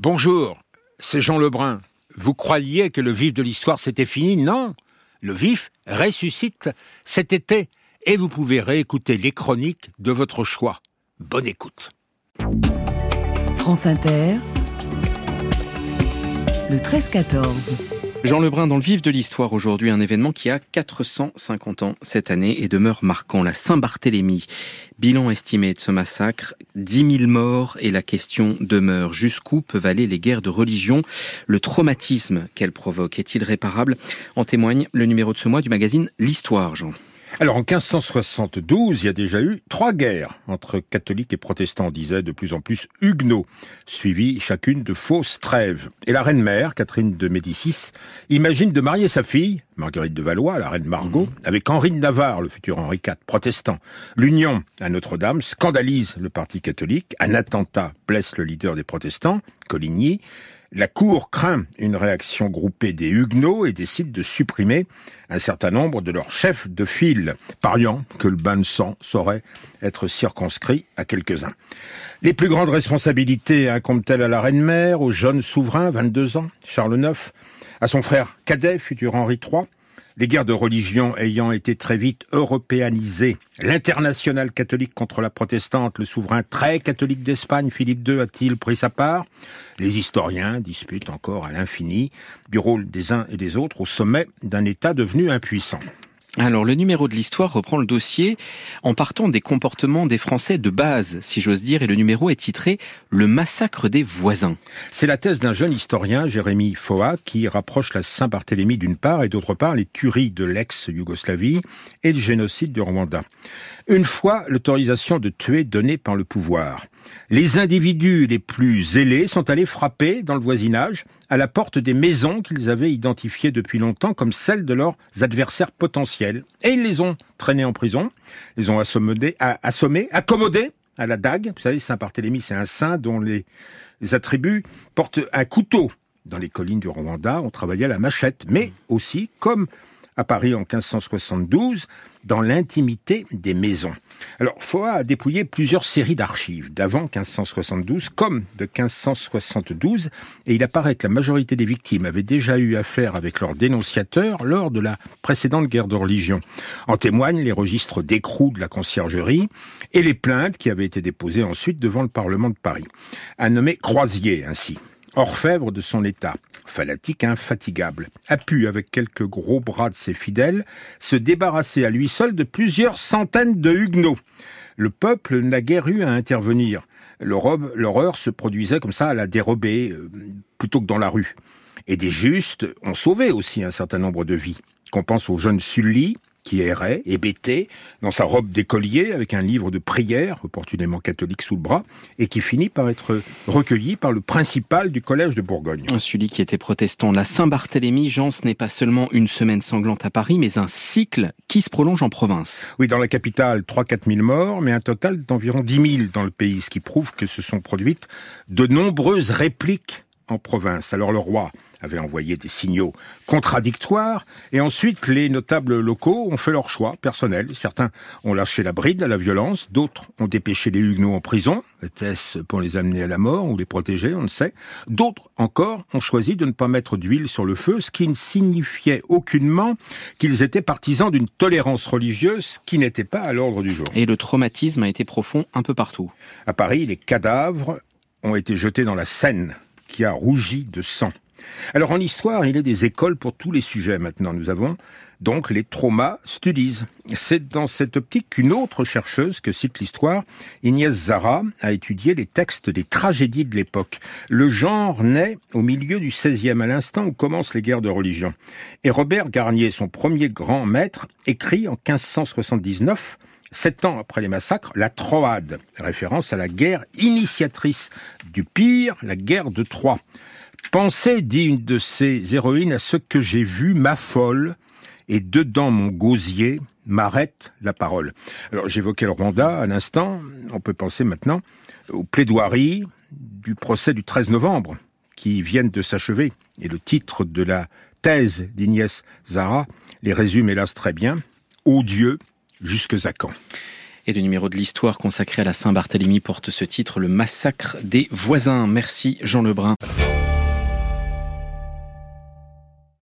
Bonjour, c'est Jean Lebrun. Vous croyiez que le vif de l'histoire c'était fini? Non, le vif ressuscite cet été et vous pouvez réécouter les chroniques de votre choix. Bonne écoute. France Inter, le 13-14. Jean Lebrun dans le vif de l'histoire aujourd'hui, un événement qui a 450 ans cette année et demeure marquant, la Saint-Barthélemy. Bilan estimé de ce massacre, 10 000 morts et la question demeure. Jusqu'où peuvent aller les guerres de religion? Le traumatisme qu'elles provoquent est-il réparable? En témoigne le numéro de ce mois du magazine L'Histoire, Jean. Alors en 1572, il y a déjà eu trois guerres entre catholiques et protestants, on disait de plus en plus huguenots, suivies chacune de fausses trêves. Et la reine-mère, Catherine de Médicis, imagine de marier sa fille, Marguerite de Valois, la reine Margot, mhm. avec Henri de Navarre, le futur Henri IV, protestant. L'union à Notre-Dame scandalise le parti catholique, un attentat blesse le leader des protestants, Coligny, la Cour craint une réaction groupée des Huguenots et décide de supprimer un certain nombre de leurs chefs de file, pariant que le bain de sang saurait être circonscrit à quelques-uns. Les plus grandes responsabilités incombent-elles à la reine-mère, au jeune souverain, 22 ans, Charles IX, à son frère cadet, futur Henri III, les guerres de religion ayant été très vite européanisées, l'international catholique contre la protestante, le souverain très catholique d'Espagne, Philippe II, a-t-il pris sa part? Les historiens disputent encore à l'infini du rôle des uns et des autres au sommet d'un État devenu impuissant. Alors le numéro de l'histoire reprend le dossier en partant des comportements des Français de base, si j'ose dire, et le numéro est titré Le massacre des voisins. C'est la thèse d'un jeune historien, Jérémy Foa, qui rapproche la Saint-Barthélemy d'une part et d'autre part les tueries de l'ex-Yougoslavie et le génocide du Rwanda. Une fois l'autorisation de tuer donnée par le pouvoir, les individus les plus zélés sont allés frapper dans le voisinage à la porte des maisons qu'ils avaient identifiées depuis longtemps comme celles de leurs adversaires potentiels. Et ils les ont traînés en prison, les ont assommés, assommés accommodés à la dague. Vous savez, Saint-Barthélemy, c'est un saint dont les, les attributs portent un couteau. Dans les collines du Rwanda, on travaillait à la machette, mais aussi, comme à Paris en 1572, dans l'intimité des maisons. Alors, Foa a dépouillé plusieurs séries d'archives d'avant 1572 comme de 1572, et il apparaît que la majorité des victimes avaient déjà eu affaire avec leurs dénonciateurs lors de la précédente guerre de religion. En témoignent les registres d'écrou de la conciergerie et les plaintes qui avaient été déposées ensuite devant le Parlement de Paris. Un nommé Croisier, ainsi orfèvre de son état, fanatique infatigable, a pu, avec quelques gros bras de ses fidèles, se débarrasser à lui seul de plusieurs centaines de huguenots. Le peuple n'a guère eu à intervenir. L'horreur se produisait comme ça à la dérobée, euh, plutôt que dans la rue. Et des justes ont sauvé aussi un certain nombre de vies. Qu'on pense au jeune Sully, qui errait, hébété, dans sa robe d'écolier, avec un livre de prière, opportunément catholique sous le bras, et qui finit par être recueilli par le principal du collège de Bourgogne. Celui qui était protestant. La Saint-Barthélemy, Jean, ce n'est pas seulement une semaine sanglante à Paris, mais un cycle qui se prolonge en province. Oui, dans la capitale, 3-4 000 morts, mais un total d'environ 10 000 dans le pays, ce qui prouve que se sont produites de nombreuses répliques en province. Alors le roi avait envoyé des signaux contradictoires, et ensuite les notables locaux ont fait leur choix personnel. Certains ont lâché la bride à la violence, d'autres ont dépêché les Huguenots en prison, était-ce pour les amener à la mort ou les protéger, on ne sait. D'autres encore ont choisi de ne pas mettre d'huile sur le feu, ce qui ne signifiait aucunement qu'ils étaient partisans d'une tolérance religieuse qui n'était pas à l'ordre du jour. Et le traumatisme a été profond un peu partout. À Paris, les cadavres ont été jetés dans la Seine, qui a rougi de sang. Alors en histoire, il a des écoles pour tous les sujets maintenant. Nous avons donc les trauma studies. C'est dans cette optique qu'une autre chercheuse que cite l'histoire, Inès Zara, a étudié les textes des tragédies de l'époque. Le genre naît au milieu du XVIe, à l'instant où commencent les guerres de religion. Et Robert Garnier, son premier grand maître, écrit en 1579 Sept ans après les massacres, la Troade, référence à la guerre initiatrice du pire, la guerre de Troie. Pensez, dit une de ses héroïnes, à ce que j'ai vu, m'affole, et dedans mon gosier m'arrête la parole. Alors j'évoquais le Rwanda à l'instant, on peut penser maintenant aux plaidoiries du procès du 13 novembre qui viennent de s'achever. Et le titre de la thèse d'Ignès Zara les résume hélas très bien. Ô Dieu, jusque à Et le numéro de l'histoire consacré à la Saint-Barthélemy porte ce titre, Le massacre des voisins. Merci Jean Lebrun.